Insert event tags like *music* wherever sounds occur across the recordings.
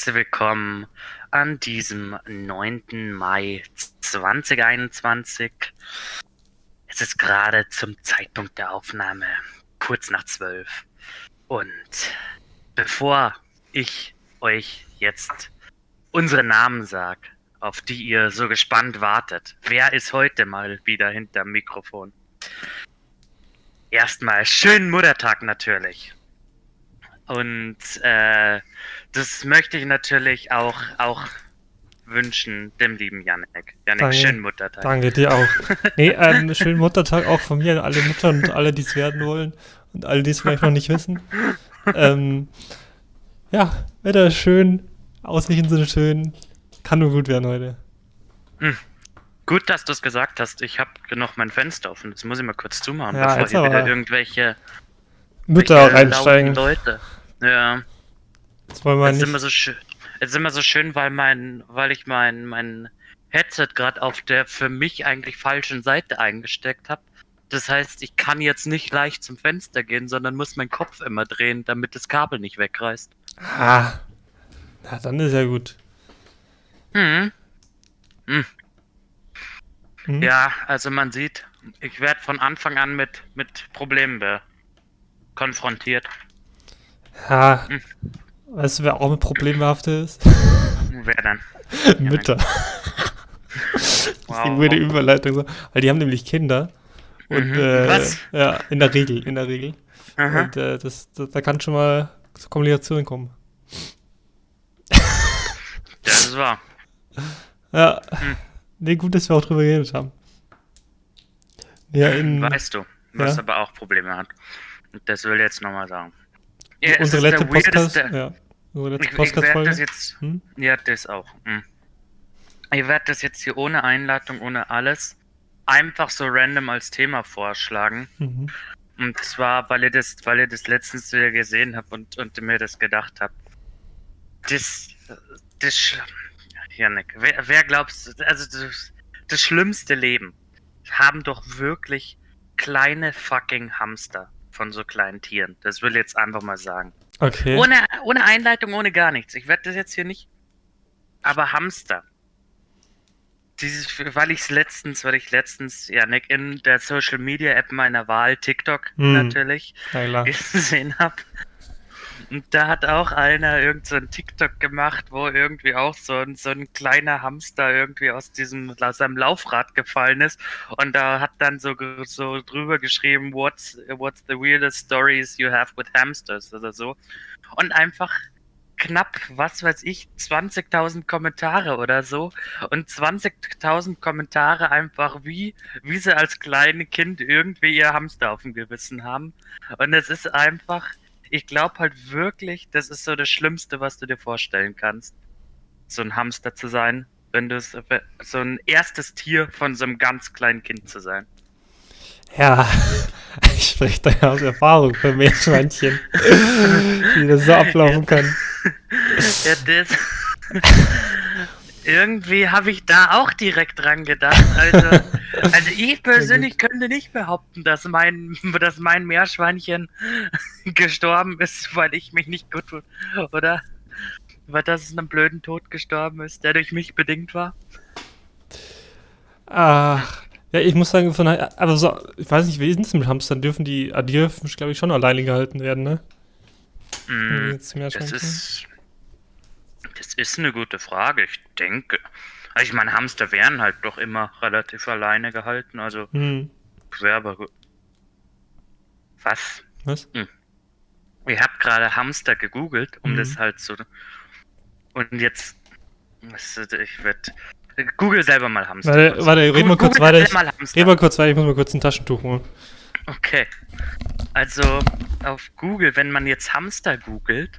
Herzlich willkommen an diesem 9. Mai 2021. Es ist gerade zum Zeitpunkt der Aufnahme kurz nach 12. Und bevor ich euch jetzt unsere Namen sage, auf die ihr so gespannt wartet, wer ist heute mal wieder hinterm Mikrofon? Erstmal schönen Muttertag natürlich. Und äh, das möchte ich natürlich auch, auch wünschen dem lieben Janek. Janek, Danke. schönen Muttertag. Danke dir auch. *laughs* Nee, ähm, schönen Muttertag auch von mir an alle Müttern und alle, die es werden wollen und alle, die es vielleicht noch nicht wissen. Ähm, ja, Wetter ist schön, Aussichten sind schön, kann nur gut werden heute. Gut, dass du es gesagt hast. Ich habe noch mein Fenster offen. Das muss ich mal kurz zumachen, Ja, bevor hier wieder irgendwelche, Mütter reinsteigen. Leute. Ja. Das wollen wir Jetzt sind wir nicht. so schön. Jetzt sind wir so schön, weil mein, weil ich mein, mein Headset gerade auf der für mich eigentlich falschen Seite eingesteckt habe. Das heißt, ich kann jetzt nicht leicht zum Fenster gehen, sondern muss meinen Kopf immer drehen, damit das Kabel nicht wegreißt. Ah, na, dann ist ja gut. Hm. Hm? Ja, also man sieht, ich werde von Anfang an mit, mit Problemen konfrontiert. Ja, Hm. weißt du, wer auch mit Problemen behaftet ist? Wer dann? *laughs* Mütter. *laughs* Das ist Wow. die weirde Überleitung so. Weil die haben nämlich Kinder. Und Mhm. äh, Was? ja, in der Regel, in der Regel. Aha. Und äh, das, das, da kann schon mal zu Kommunikation kommen. *laughs* Das ist wahr. Ja. Hm. Nee, gut, dass wir auch drüber geredet haben. Ja, in Weißt du, was Ja. aber auch Probleme hat. Und das will ich jetzt nochmal sagen. Ja, unsere letzte Podcast. Ja, unsere letzte Ich, ich werde das jetzt. Hm? Ja, das auch. Hm. Ich werde das jetzt hier ohne Einleitung, ohne alles, einfach so random als Thema vorschlagen. Mhm. Und zwar, weil ihr das, weil ihr das letztens wieder gesehen habt und, und mir das gedacht habt. Das, das, Janik, wer, wer glaubst also das, das schlimmste Leben haben doch wirklich kleine fucking Hamster von so kleinen Tieren. Das will ich jetzt einfach mal sagen. Okay. Ohne, ohne Einleitung, ohne gar nichts. Ich werde das jetzt hier nicht. Aber Hamster. Dieses, weil ich es letztens, weil ich letztens, ja, Nick, in der Social Media App meiner Wahl, TikTok Hm. natürlich, Ja, *laughs* gesehen habe. Und da hat auch einer irgend so TikTok gemacht, wo irgendwie auch so ein, so ein kleiner Hamster irgendwie aus diesem aus seinem Laufrad gefallen ist. Und da hat dann so, so drüber geschrieben, what's, what's the weirdest stories you have with hamsters oder so. Und einfach knapp, was weiß ich, 20.000 Kommentare oder so. Und 20.000 Kommentare einfach wie, wie sie als kleine Kind irgendwie ihr Hamster auf dem Gewissen haben. Und es ist einfach, ich glaube halt wirklich, das ist so das Schlimmste, was du dir vorstellen kannst. So ein Hamster zu sein, wenn du es, so ein erstes Tier von so einem ganz kleinen Kind zu sein. Ja, *laughs* ich spreche da ja aus Erfahrung für Meerschweinchen, wie das so ablaufen kann. *laughs* Ja, das. *laughs* Irgendwie habe ich da auch direkt dran gedacht. Also, also ich persönlich könnte nicht behaupten, dass mein, dass mein Meerschweinchen *laughs* gestorben ist, weil ich mich nicht gut tue. Oder? Weil das es einem blöden Tod gestorben ist, der durch mich bedingt war. Ach, ja, ich muss sagen, von der, aber so, ich weiß nicht, wie ist es mit Hamstern? Dürfen die, ah, die dürfen, glaube ich, schon alleine gehalten werden, ne? Mm, Das ist. Das ist eine gute Frage, ich denke. Also ich meine, Hamster werden halt doch immer relativ alleine gehalten, also Hm, gut. Was? was? Ich habe gerade Hamster gegoogelt, um Mhm. das halt so. Und jetzt. Ich werde. Google selber mal Hamster. Warte, kurz. warte, red mal Google kurz weiter. Ich, mal red mal kurz weiter, ich muss mal kurz ein Taschentuch holen. Okay. Also auf Google, wenn man jetzt Hamster googelt,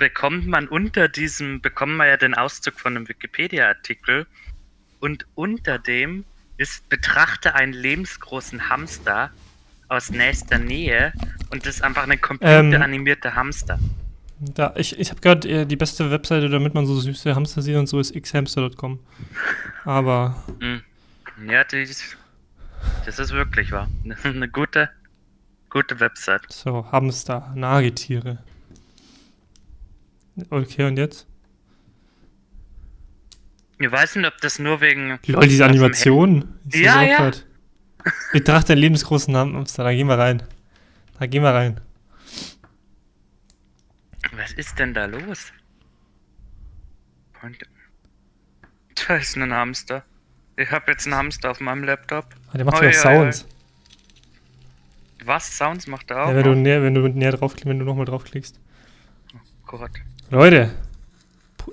bekommt man unter diesem, bekommt man ja den Auszug von einem Wikipedia-Artikel und unter dem ist betrachte einen lebensgroßen Hamster aus nächster Nähe und das ist einfach ein Ähm. computeranimierter Hamster. Da, ich ich habe gehört, äh, die beste Webseite, damit man so süße Hamster sieht und so, ist xhamster.com. Aber, Mhm. Ja, das, das ist wirklich wahr. *laughs* Eine gute, gute Website. so, Hamster, Nagetiere. Okay, und jetzt? Ich weiß nicht, ob das nur wegen. Lol, diese Animation. Ich seh's Ja, ja. grad. Betrachte deinen lebensgroßen Hamster. Da gehen wir rein. Da gehen wir rein. Was ist denn da los? Da ist ein Hamster. Ich habe jetzt einen Hamster auf meinem Laptop. Ah, der macht Oi, sogar oi, oi. Sounds. Was? Sounds macht er auch? Ja, wenn du näher, wenn du näher draufklickst, wenn du nochmal draufklickst. Gott. Leute.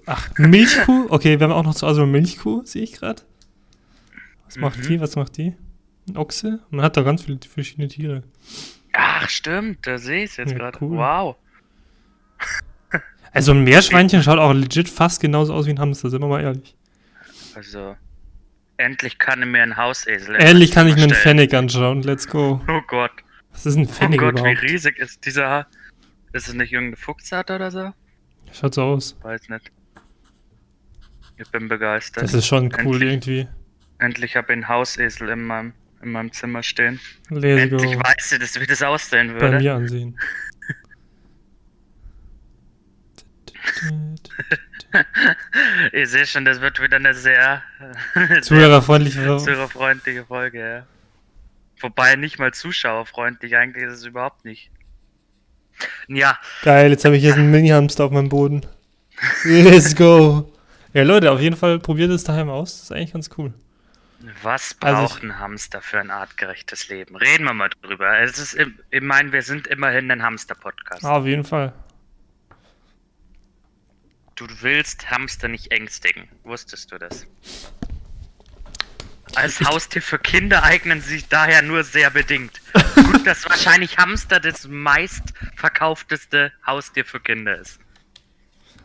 Ach, Milchkuh? Okay, wir haben auch noch zu Hause eine Milchkuh, sehe ich gerade. Was macht Mhm. die? Was macht die? Ein Ochse? Man hat da ganz viele verschiedene Tiere. Ach, stimmt, da sehe ich es jetzt Ja, gerade. cool. Wow. Also ein Meerschweinchen schaut auch legit fast genauso aus wie ein Hamster, sind wir mal ehrlich. Also, endlich kann ich mir ein Hausesel. mein kann ich mir einen. Fennec anschauen. Let's go. Oh Gott. Was ist ein Oh Fennec Gott, wie überhaupt? riesig ist dieser. Ist es nicht irgendeine Fuchsart oder so? Schaut so aus. Weiß nicht. Ich bin begeistert. Das ist schon cool Endlich. irgendwie. Endlich habe ich einen Hausesel in meinem, in meinem Zimmer stehen. Let's Endlich go. weiß ich, das, wie das aussehen Bei würde. mir ansehen. *laughs* Ich sehe schon, das wird wieder eine sehr, *laughs* sehr Zuhörerfreundliche. zuhörerfreundliche Folge, ja. Wobei nicht mal zuschauerfreundlich, eigentlich ist es überhaupt nicht. Ja, Geil, jetzt habe ich hier so einen Mini-Hamster auf meinem Boden. Let's go. Ja, Leute, auf jeden Fall probiert es daheim aus. Das ist eigentlich ganz cool. was Also braucht ein Hamster für ein artgerechtes Leben? Reden wir mal drüber. Es ist, im- ich meine, wir sind immerhin ein Hamster-Podcast. Ah, auf jeden Fall. Du willst Hamster nicht ängstigen. Wusstest du das? Als Haustier für Kinder eignen sie sich daher nur sehr bedingt. Dass wahrscheinlich Hamster das meistverkaufteste Haustier für Kinder ist.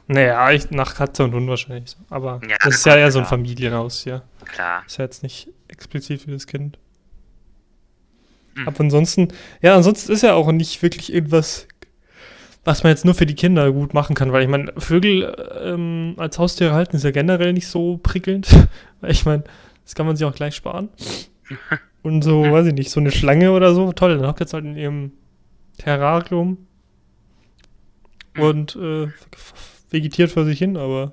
Naja, ich, nach Katze und Hund wahrscheinlich. so. Aber Ja, das ist ja eher so ein. Familienhaus hier. Klar. Ist ja jetzt nicht explizit für das Kind. Hm. Aber ansonsten, ja, ansonsten ist ja auch nicht wirklich irgendwas, was man jetzt nur für die Kinder gut machen kann, weil ich meine, Vögel ähm, als Haustiere halten ist ja generell nicht so prickelnd. weil *laughs* ich meine, das kann man sich auch gleich sparen. *laughs* Und so, weiß ich nicht, so eine Schlange oder so, toll, dann hockt jetzt halt in ihrem Terrarium Hm. und äh, vegetiert vor sich hin, aber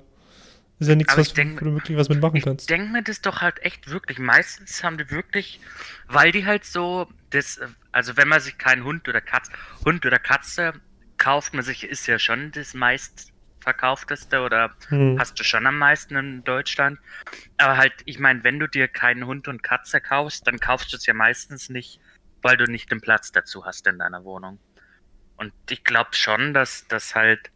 ist ja nichts, was ich denk- du wirklich was mitmachen Ich kannst. denke mir das doch halt echt wirklich. Meistens haben die wirklich, weil die halt so, das, also wenn man sich keinen Hund oder Katze, Hund oder Katze kauft, man sich, ist ja schon das meistverkaufteste oder Hm. hast du schon am meisten in Deutschland. Aber halt, ich meine, wenn du dir keinen Hund und Katze kaufst, dann kaufst du es ja meistens nicht, weil du nicht den Platz dazu hast in deiner Wohnung. Und ich glaube schon, dass das halt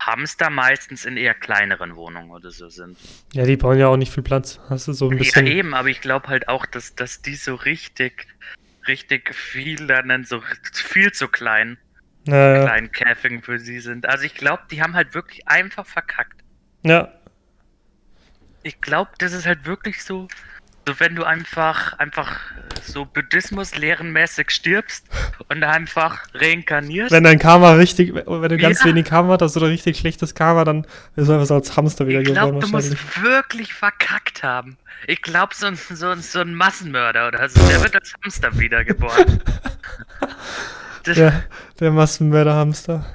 Hamster meistens in eher kleineren Wohnungen oder so sind. Ja, die brauchen ja auch nicht viel Platz. Hast du so ein Ja, bisschen. eben, aber ich glaube halt auch, dass, dass die so richtig, richtig viel dann so viel zu klein, Ja, ja. klein Käfing für sie sind. Also ich glaube, die haben halt wirklich einfach verkackt. ja, Ich glaube, das ist halt wirklich so, so wenn du einfach, einfach so Buddhismus-lehrenmäßig stirbst und einfach reinkarnierst. wenn dein Karma richtig, wenn du ganz Ja. wenig Karma hast oder richtig schlechtes Karma, dann bist du einfach so als Hamster wieder ich geboren glaube, du musst wirklich verkackt haben. Ich glaube, so, so, so ein Massenmörder oder so, der wird als Hamster wiedergeboren. *laughs* Das, Ja, der Massenmörder-Hamster.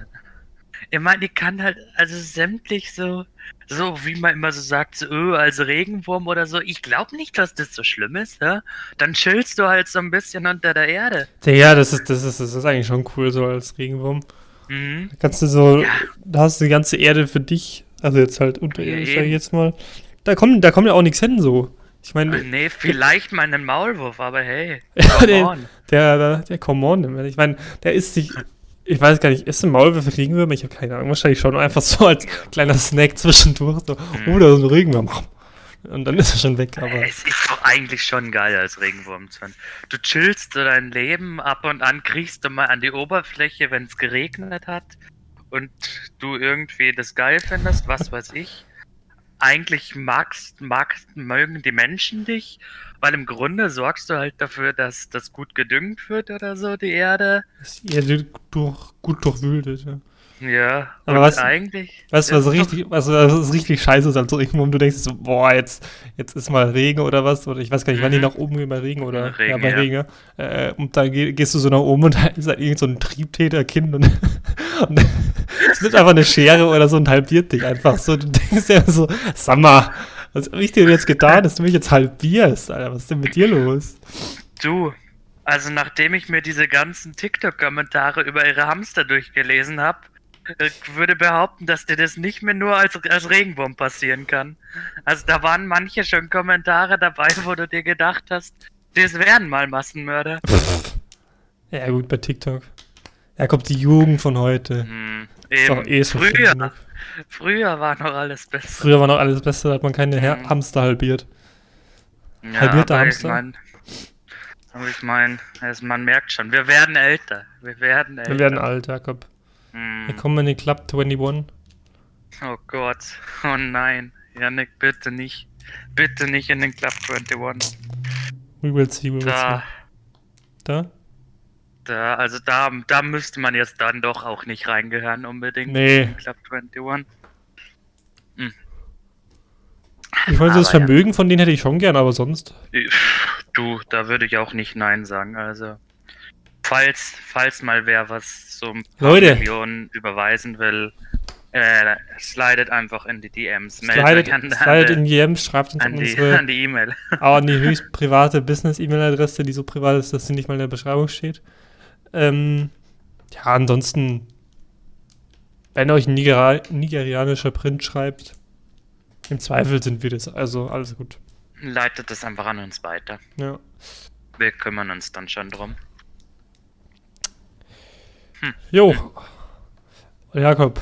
Ich meine, ich kann halt, also sämtlich so, so wie man immer so sagt, so öh, als Regenwurm oder so. Ich glaube nicht, dass das so schlimm ist, ja? Dann chillst du halt so ein bisschen unter der Erde. Ja, das ist, das ist, das ist eigentlich schon cool, so als Regenwurm. Mhm. Da kannst du so, Ja. da hast du die ganze Erde für dich, also jetzt halt unterirdisch, Ja, sag ich jetzt mal. Da kommt, da kommt ja auch nichts hin, so. Ich meine, Nee, vielleicht mal einen Maulwurf, aber hey. *laughs* Come den- on. der, der, der Come on, ich meine, der isst sich, ich weiß gar nicht, ist ein Maulwurf Regenwürmer? Ich habe keine Ahnung, wahrscheinlich schon einfach so als kleiner Snack zwischendurch, so, Mhm. oh, da ist ein Regenwurm. Und dann ist er schon weg, aber. Es ist doch eigentlich schon geil als Regenwurm. Du chillst so dein Leben, ab und an kriegst du mal an die Oberfläche, wenn es geregnet hat und du irgendwie das geil findest, was weiß ich. Eigentlich magst, magst, mögen die Menschen dich, weil im Grunde sorgst du halt dafür, dass das gut gedüngt wird oder so, die Erde. Ist eher durch, gut durchwühlt, ja. Ja, Aber und was- eigentlich. Weißt du, was richtig, was, was richtig scheiße ist als Regenwurm? Du denkst so, boah, jetzt, jetzt ist mal Regen oder was, oder ich weiß gar nicht, wann die Mhm. nach oben gehen bei Regen oder Regen, ja, bei ja. Regen. Äh, und dann geh, gehst du so nach oben und *laughs* da ist halt irgend so ein Triebtäterkind und, *laughs* und Es nimmt einfach eine Schere oder so und halbiert dich einfach so. Du denkst ja so, sag mal, was hab ich dir jetzt getan, dass du mich jetzt halbierst? Alter, was ist denn mit dir los? Du, also nachdem ich mir diese ganzen TikTok-Kommentare über ihre Hamster durchgelesen habe, würde behaupten, dass dir das nicht mehr nur als, als Regenwurm passieren kann. Also da waren manche schon Kommentare dabei, wo du dir gedacht hast, das wären mal Massenmörder. Ja gut, bei TikTok. Ja, kommt die Jugend von heute. Hm, eben. eh früher, schlimm. früher war noch alles besser. Früher war noch alles Beste, da hat man keine Mhm. Hamster halbiert. Ja, halbierter aber Hamster? Ich mein, aber ich meine, also man merkt schon, wir werden älter. Wir werden älter. Wir werden alt, Jakob. Hm. Wir kommen in den Club 21. Oh Gott. Oh nein. Janik, bitte nicht. Bitte nicht in den Club 21. We will see, we will Da, see. Da? Da, also da, da müsste man jetzt dann doch auch nicht reingehören unbedingt. Nee. Club 21. Ich wollte das Aber ja. Vermögen von denen hätte ich schon gern, aber sonst. Du, da würde ich auch nicht Nein sagen. Also, falls, falls mal wer was so ein paar Leute. Millionen überweisen will, äh, slidet einfach in die DMs. Slidet, an, slidet an, in die DMs, schreibt uns an, die, unsere, *laughs* an die E-Mail. aber an die höchst private Business-E-Mail-Adresse, die so privat ist, dass sie nicht mal in der Beschreibung steht. Ähm, ja, ansonsten, wenn euch ein Nigera nigerianischer Print schreibt, im Zweifel sind wir das. Also alles gut. Leitet das einfach an uns weiter. Ja. Wir kümmern uns dann schon drum. Jo. Jakob.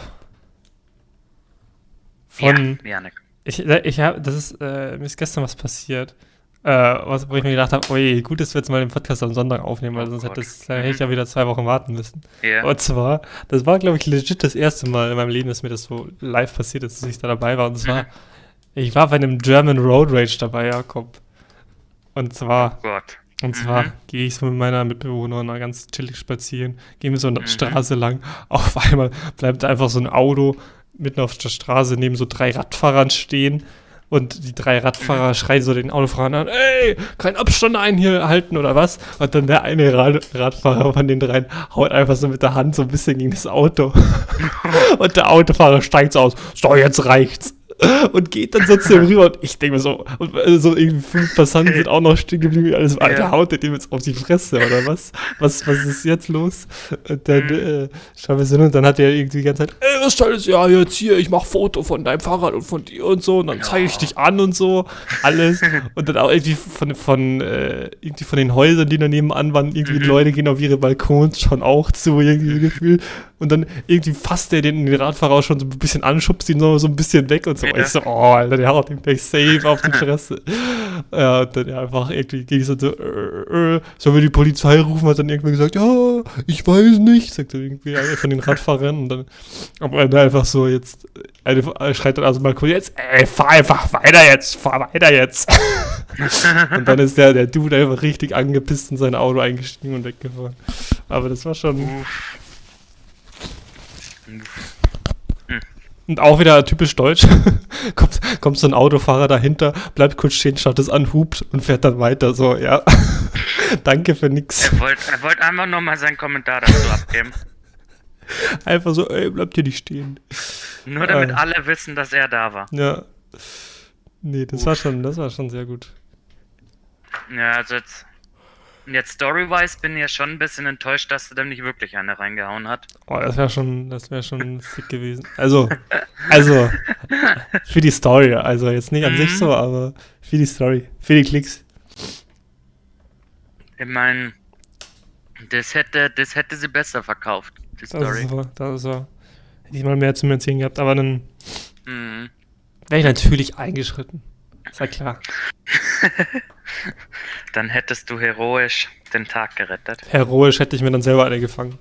Von. ja, Janik. Ich, ich habe, das ist, äh, mir ist gestern was passiert. Äh, was, wo ich mir gedacht habe, ui, gut, dass wir jetzt mal den Podcast am Sonntag aufnehmen, weil Oh sonst hätte, das, hätte ich ja wieder zwei Wochen warten müssen. Ja. Und zwar, das war, glaube ich, legit das erste Mal in meinem Leben, dass mir das so live passiert ist, dass ich da dabei war. Und zwar, *laughs* ich war bei einem German Road Rage dabei, Jakob. Und zwar, Oh und zwar Mhm. gehe ich so mit meiner Mitbewohnerin ganz chillig spazieren, gehen wir so eine Mhm. Straße lang. *laughs* Auf einmal bleibt einfach so ein Auto mitten auf der Straße neben so drei Radfahrern stehen. Und die drei Radfahrer schreien so den Autofahrern an, ey, kein Abstand einhalten oder was? Und dann der eine Rad Radfahrer von den dreien haut einfach so mit der Hand so ein bisschen gegen das Auto. *laughs* und der Autofahrer steigt so aus, so, jetzt reicht's. Und geht dann so zu ihm *laughs* rüber und ich denke mir so, und äh, so irgendwie fünf Passanten sind auch noch stehen geblieben, alles, Alter, Ja. haut der dem jetzt auf die Fresse oder was? Was, was ist jetzt los? Und dann Mhm. äh, schauen wir hin und dann hat er irgendwie die ganze Zeit, ey, was soll das ja jetzt hier, ich mach Foto von deinem Fahrrad und von dir und so und dann zeige ich Ja. dich an und so, alles. *laughs* Und dann auch irgendwie von, von, äh, irgendwie von den Häusern, die da nebenan waren, irgendwie Mhm. Leute gehen auf ihre Balkons schon auch zu, irgendwie *laughs* Gefühl. Und dann irgendwie fasst der den, den Radfahrer auch schon so ein bisschen an, schubst ihn so, so ein bisschen weg und so. Ja. Ich so, oh, Alter, der haut ihm gleich safe auf die *laughs* Fresse. ja, und dann einfach irgendwie ging es so, äh, äh, sollen wir die Polizei rufen? Hat dann irgendwie gesagt, ja, ich weiß nicht, sagt er irgendwie einer von den Radfahrern. Und dann aber dann einfach so jetzt, eine äh, schreit dann also mal kurz, jetzt, ey, fahr einfach weiter jetzt, fahr weiter jetzt. *laughs* und dann ist der, der Dude einfach richtig angepisst in sein Auto eingestiegen und weggefahren. Aber das war schon. Uff. Und auch wieder typisch deutsch. *laughs* kommt, kommt so ein Autofahrer dahinter, bleibt kurz stehen, schaut es an, hupt und fährt dann weiter. So, ja. *laughs* Danke für nix. Er wollte er wollt einfach nur mal seinen Kommentar dazu abgeben. *laughs* Einfach so, ey, bleibt hier nicht stehen. Nur damit Äh. alle wissen, dass er da war. Ja. Nee, das war schon, das war schon sehr gut. Ja, also jetzt. Jetzt Story-wise bin ich ja schon ein bisschen enttäuscht, dass er dem nicht wirklich eine reingehauen hat. Oh, das wäre schon, das wäre schon *laughs* sick gewesen. Also, also, für die Story, also jetzt nicht an sich Mhm. so, aber für die Story, für die Klicks. Ich meine, das hätte, das hätte sie besser verkauft, die Das Story. ist so, das ist so. Hätte ich mal mehr zum Erzählen gehabt, aber dann Mhm. wäre ich natürlich eingeschritten. Ist ja klar. *laughs* Dann hättest du heroisch den Tag gerettet. Heroisch hätte ich mir dann selber eine gefangen.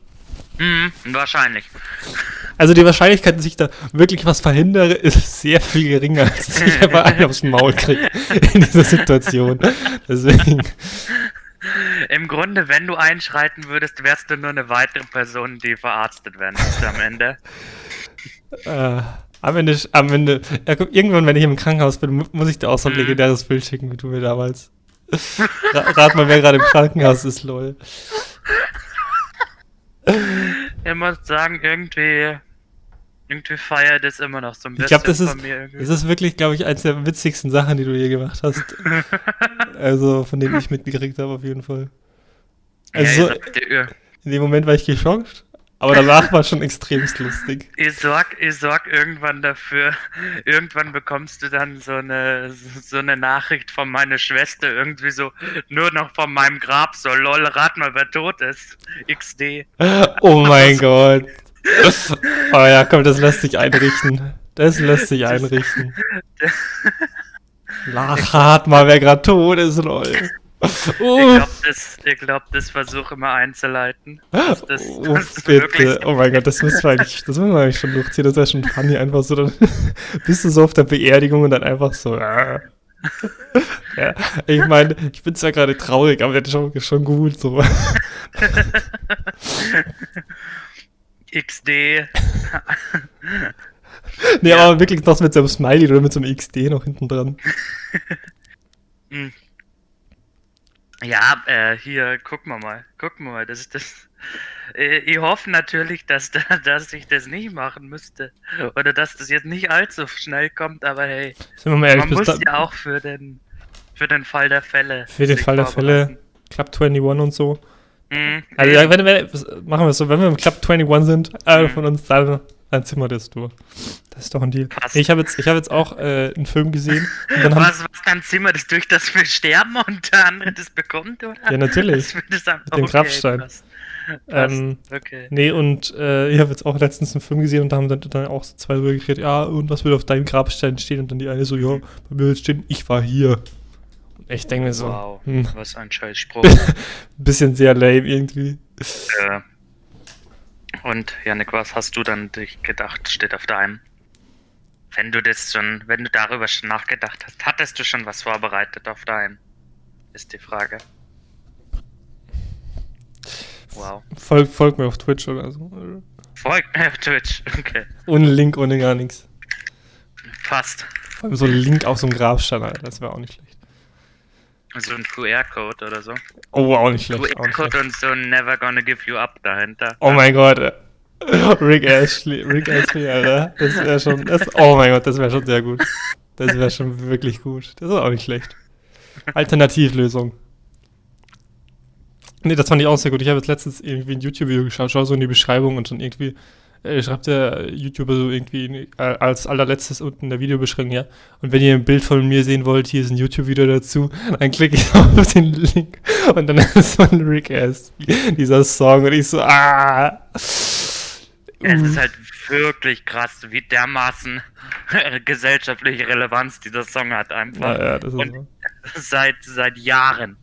Mhm, wahrscheinlich. Also die Wahrscheinlichkeit, dass ich da wirklich was verhindere, ist sehr viel geringer, als dass ich einfach einen aufs Maul kriege in dieser Situation. Deswegen, Im Grunde, wenn du einschreiten würdest, wärst du nur eine weitere Person, die verarztet werden müsste am Ende. äh, am Ende, am Ende, ja, guck, irgendwann, wenn ich im Krankenhaus bin, mu- muss ich dir auch so ein Mhm. legendäres Bild schicken, wie du mir damals. Ra rat mal, wer gerade im Krankenhaus ist, lol. Ich muss sagen, irgendwie. irgendwie feiert es immer noch so ein Ich bisschen glaube, das ist, von mir. irgendwie. das ist wirklich, glaube ich, eins der witzigsten Sachen, die du je gemacht hast. *laughs* also, von denen ich mitgekriegt habe, auf jeden Fall. Also, ja, so, in dem Moment war ich geschockt, aber danach war schon extremst lustig. *laughs* ihr, sorg, ihr sorg irgendwann dafür, irgendwann bekommst du dann so eine, so eine Nachricht von meiner Schwester, irgendwie so, nur noch von meinem Grab, so, lol, rat mal, wer tot ist. XD. Oh *laughs* mein Gott. *laughs* Oh ja, komm, das lässt sich einrichten. Das lässt sich einrichten. Lach hart mal, wer gerade tot ist, lol. Ich Oh, glaube, das, ich glaub, das versuche immer einzuleiten. Das, das, oh das ist bitte. Oh mein Gott, das müssen wir eigentlich, das müssen wir eigentlich schon durchziehen. Das wäre schon funny, einfach so. Dann *laughs* bist du so auf der Beerdigung und dann einfach so. Äh. Ja, ich meine, ich bin zwar gerade traurig, aber das ist schon, schon gut so. *laughs* XD. Nee, Ja. aber wirklich noch mit so einem Smiley oder mit so einem XD noch hinten dran. *laughs* Ja, äh, hier, gucken wir mal. Gucken wir mal. Das ist das. *laughs* Äh, ich hoffe natürlich, dass, da, *laughs* dass ich das nicht machen müsste. Oder dass das jetzt nicht allzu schnell kommt, aber hey, Sind wir mal ehrlich, man muss ja auch für den, für den Fall der Fälle. für den Fall der Fälle. Club 21 und so. Mhm, Also, ja, wenn, wenn, machen wir es so, wenn wir im Club 21 sind, einer Mhm. von uns, dann, dann ziehen wir das durch. Das ist doch ein Deal. Nee, ich habe jetzt, ich hab jetzt auch äh, einen Film gesehen. Dann was, was, dann ziehen wir das durch, dass wir sterben und der andere das bekommt, oder? ja, natürlich. Das das am- Mit dem Grabstein. Passt. Ähm, okay. Nee, und äh, ich habe jetzt auch letztens einen Film gesehen und da haben dann, dann auch so zwei drüber geredet, ja, und was wird auf deinem Grabstein stehen? Und dann die eine so, ja, bei mir wird stehen, ich war hier. Und ich denke mir so, Wow, hm, was ein Scheißspruch. *laughs* bisschen sehr lame irgendwie. äh, und Janik, was hast du dann dich gedacht, steht auf deinem? Wenn du das schon, wenn du darüber schon nachgedacht hast, hattest du schon was vorbereitet auf deinem? Ist die Frage. Wow. Folg, folg mir auf Twitch oder so. Folgt mir auf Twitch. Okay. Ohne Link, ohne gar nichts. Passt. Vor allem so ein Link auf so einem Grabstein, Alter, das wäre auch nicht schlecht. So ein QR-Code oder so. Oh, auch nicht schlecht. QR-Code und so Never Gonna Give You Up dahinter. Oh mein Gott. *laughs* Rick Ashley, Rick Ashley, Alter. Das wäre schon, das, oh mein Gott, das wäre schon sehr gut. Das wäre schon wirklich gut. Das ist auch nicht schlecht. Alternativlösung. Nee, das fand ich auch sehr gut. Ich habe jetzt letztens irgendwie ein YouTube-Video geschaut, schau so in die Beschreibung und dann irgendwie äh, schreibt der YouTuber so irgendwie äh, als allerletztes unten in der Videobeschreibung, ja. Und wenn ihr ein Bild von mir sehen wollt, hier ist ein YouTube-Video dazu, dann klicke ich *laughs* auf den Link und dann *laughs* ist ein Rick Astley, dieser Song und ich so, ah. Es Uh. ist halt wirklich krass, wie dermaßen *laughs* gesellschaftliche Relevanz dieser Song hat einfach. Naja, das ist Und- so. Seit, seit Jahren.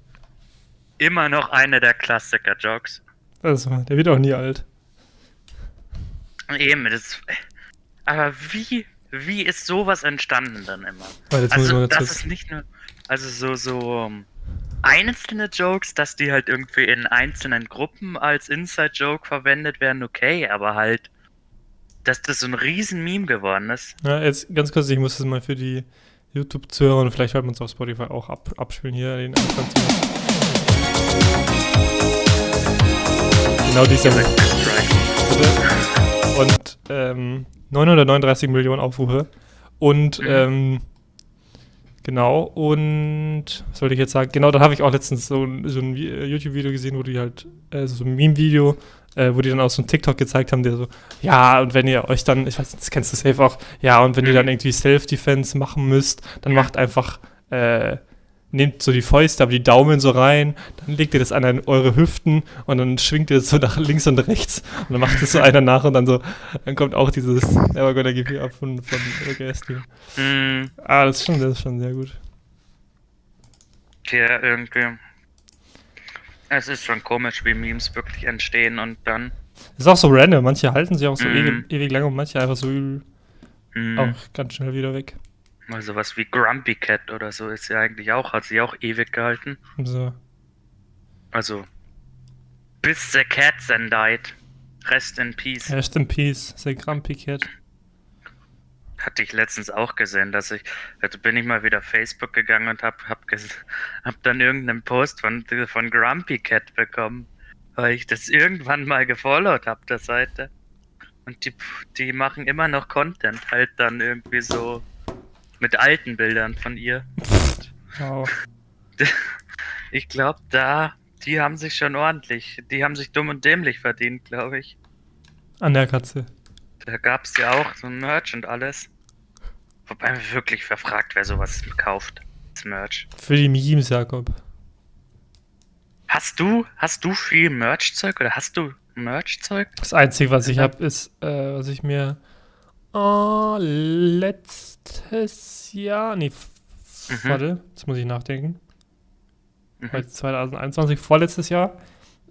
Immer noch einer der Klassiker-Jokes. Das. Der wird auch nie alt. Eben, das. Aber wie, wie ist sowas entstanden dann immer? Warte, mal Also, das ist nicht nur. Also, so, so. um, Einzelne Jokes, dass die halt irgendwie in einzelnen Gruppen als Inside-Joke verwendet werden, okay, aber halt, dass das so ein riesen Meme geworden ist. Ja, jetzt ganz kurz, ich muss das mal für die YouTube-Zuhörer und vielleicht hört man es auf Spotify auch ab, abspielen hier den Anfang zu Genau dieser bitte. Und ähm, 939 Millionen Aufrufe. Und Mhm. ähm, genau, und was wollte ich jetzt sagen? Genau, da habe ich auch letztens so, ein- so ein äh, YouTube-Video gesehen, wo die halt, äh, so ein Meme-Video, äh, wo die dann auch so einen TikTok gezeigt haben, der so, ja, und wenn ihr euch dann, ich weiß, das kennst du safe auch, ja, und wenn ihr Mhm. dann irgendwie Self-Defense machen müsst, dann macht einfach, äh, nehmt so die Fäuste, aber die Daumen so rein, dann legt ihr das an eure Hüften und dann schwingt ihr das so nach links und rechts und dann macht es so einer nach und dann so, dann kommt auch dieses Never Gonna Give You Up von, von Rick Astley. Hm, Ah, das ist schon, das ist schon sehr gut. ja, irgendwie. Es ist schon komisch, wie Memes wirklich entstehen und dann. Ist auch so random, manche halten sich auch so Mhm. ewig, ewig lange und manche einfach so übel, Hm, auch ganz schnell wieder weg. Mal sowas wie Grumpy Cat oder so ist ja eigentlich auch, hat sie auch ewig gehalten. So. Also. Bis the cat then died. Rest in peace. Rest in Peace, sehr Grumpy Cat. Hatte ich letztens auch gesehen, dass ich, also bin ich mal wieder auf Facebook gegangen und hab, hab, ges- *laughs* hab dann irgendeinen Post von, von Grumpy Cat bekommen, weil ich das irgendwann mal gefollowt hab, der Seite. Und die, die machen immer noch Content, halt dann irgendwie so mit alten Bildern von ihr. Wow. *laughs* Ich glaube, da, die haben sich schon ordentlich, die haben sich dumm und dämlich verdient, glaube ich. An der Katze. Da gab es ja auch so ein Merch und alles. Wobei mich wirklich verfragt, wer sowas kauft. Das Merch. Für die Memes, Jakob. Hast du, hast du viel Merch-Zeug oder hast du Merch-Zeug? Das Einzige, was ich habe, ist, äh, was ich mir äh, letztes Jahr, nee, Mhm. warte, jetzt muss ich nachdenken. Mhm. Heute 2021, vorletztes Jahr,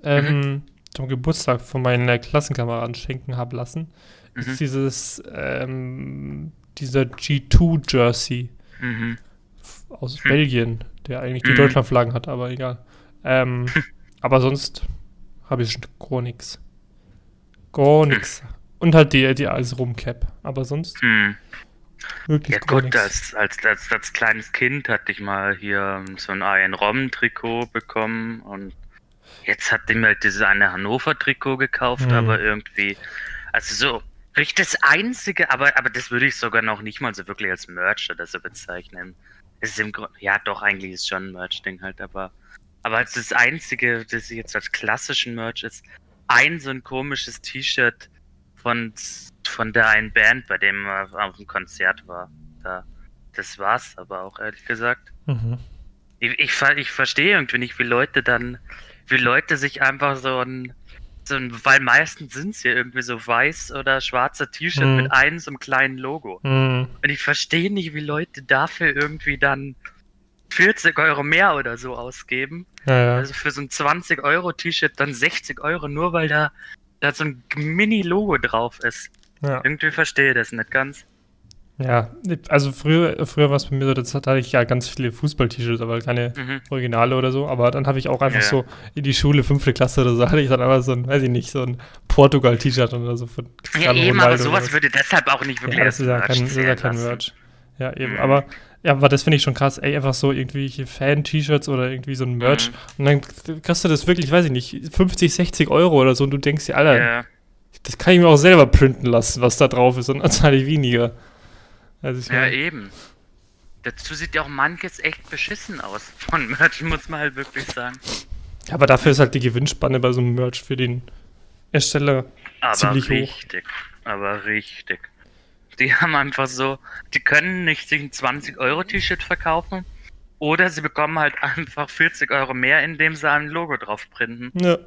ähm, zum Geburtstag von meinen Klassenkameraden schenken habe lassen, Mhm. ist dieses, ähm, dieser G2-Jersey Mhm. aus Hm. Belgien, der eigentlich die Mhm. Deutschlandflaggen hat, aber egal. Ähm, *laughs* aber sonst habe ich schon gar nichts. Gar nichts. *laughs* Und halt die, die als Rumcap. Aber sonst Hm. wirklich Ja gut, als, als, als, als kleines Kind hatte ich mal hier so ein Ian Rom-Trikot bekommen und jetzt hat ich mir halt dieses eine Hannover-Trikot gekauft, Mhm. aber irgendwie, also so, richtig das einzige, aber, aber das würde ich sogar noch nicht mal so wirklich als Merch oder so bezeichnen. Es ist im Grunde, ja doch, eigentlich ist es schon ein Merch-Ding halt, aber, aber als das einzige, das jetzt als klassischen Merch ist, ein so ein komisches T-Shirt von, von der einen Band, bei dem er auf dem Konzert war. Da, das war's aber auch, ehrlich gesagt. Mhm. Ich, ich, ich verstehe irgendwie nicht, wie Leute dann, wie Leute sich einfach so ein, so ein weil meistens sind es ja irgendwie so weiß oder schwarze T-Shirt Mhm. mit einem so einem kleinen Logo. Mhm. Und ich verstehe nicht, wie Leute dafür irgendwie dann 40 Euro mehr oder so ausgeben. Ja, ja. Also für so ein 20 Euro T-Shirt dann 60 Euro, nur weil da, da so ein Mini-Logo drauf ist. ja. Irgendwie verstehe ich das nicht ganz. ja. Also früher, früher war es bei mir so, das hatte ich ja ganz viele Fußball-T-Shirts, aber keine Mhm. Originale oder so. Aber dann habe ich auch einfach Ja. so in die Schule, fünfte Klasse oder so, *laughs* hatte ich dann einfach so ein, weiß ich nicht, so ein Portugal-T-Shirt oder so von Ja, eben, aber Ronaldo sowas was. würde deshalb auch nicht wirklich Ja, das ist ja kein, das ist ja kein. Merch. Ja, eben. Mhm. Aber, ja, aber das finde ich schon krass. Ey, einfach so irgendwelche Fan-T-Shirts oder irgendwie so ein Merch. Mhm. Und dann kostet das wirklich, weiß ich nicht, 50, 60 Euro oder so. Und du denkst dir, Alter, Ja, das kann ich mir auch selber printen lassen, was da drauf ist. Und dann zahle ich weniger. Also ja, eben. Dazu sieht ja auch manches echt beschissen aus von Merch, muss man halt wirklich sagen. aber dafür ist halt die Gewinnspanne bei so einem Merch für den Ersteller Aber ziemlich hoch. richtig, aber richtig. Die haben einfach so, die können nicht sich ein 20-Euro-T-Shirt verkaufen oder sie bekommen halt einfach 40 Euro mehr, indem sie ein Logo drauf printen. Ja.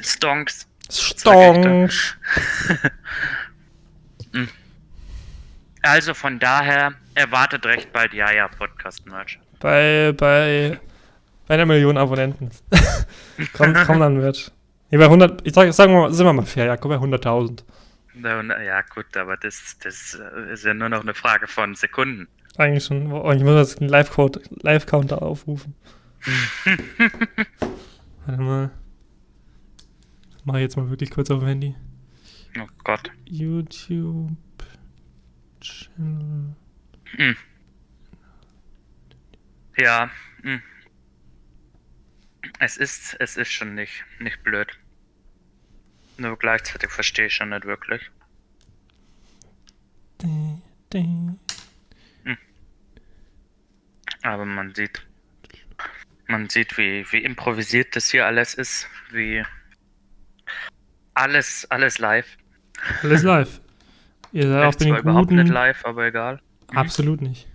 Stonks. Stonks. *laughs* Also von daher erwartet recht bald Jaja Podcast Merch. Bei, bei, bei einer Million Abonnenten. *laughs* kommt, kommt dann Merch. Nee, bei 100, ich sag, sagen wir mal, sind wir mal fair, Jakob, bei 100.000. Ja gut, aber das, das äh, ist ja nur noch eine Frage von Sekunden. Eigentlich schon. Ich muss jetzt einen Live-Counter aufrufen. *laughs* Warte mal. Mach ich jetzt mal wirklich kurz auf dem Handy. Oh Gott. YouTube. Channel. Ja. hm. Es ist, es ist schon nicht, nicht blöd. Nur gleichzeitig verstehe ich schon nicht wirklich. Ding, ding. Aber man sieht, man sieht, wie, wie improvisiert das hier alles ist, wie alles, alles live. Alles live. Ihr seid *laughs* auch zwar den überhaupt nicht guten. live, aber egal. Absolut nicht.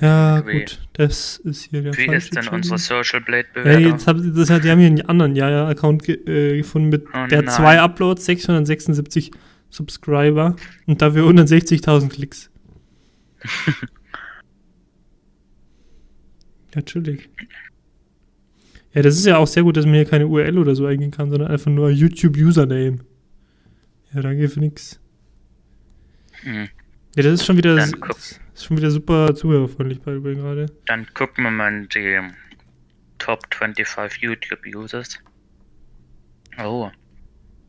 Ja, Wie- gut. Das ist hier der Wie falsche ist denn Channel. unsere Social Blade Ja, Bewertung? jetzt haben das hat, die haben hier einen anderen Jaja-Account ge äh, gefunden mit Oh der nein. zwei Uploads, 676 Subscriber und dafür 160.000 Klicks. *laughs* ja, chillig. Ja, das ist ja auch sehr gut, dass man hier keine URL oder so eingehen kann, sondern einfach nur YouTube-Username. Ja, danke für nix. Hm. Ja, das ist schon wieder, Dann guck. ist schon wieder super zuhörerfreundlich bei bei gerade. Dann gucken wir mal in die Top 25 YouTube-Users. Oh.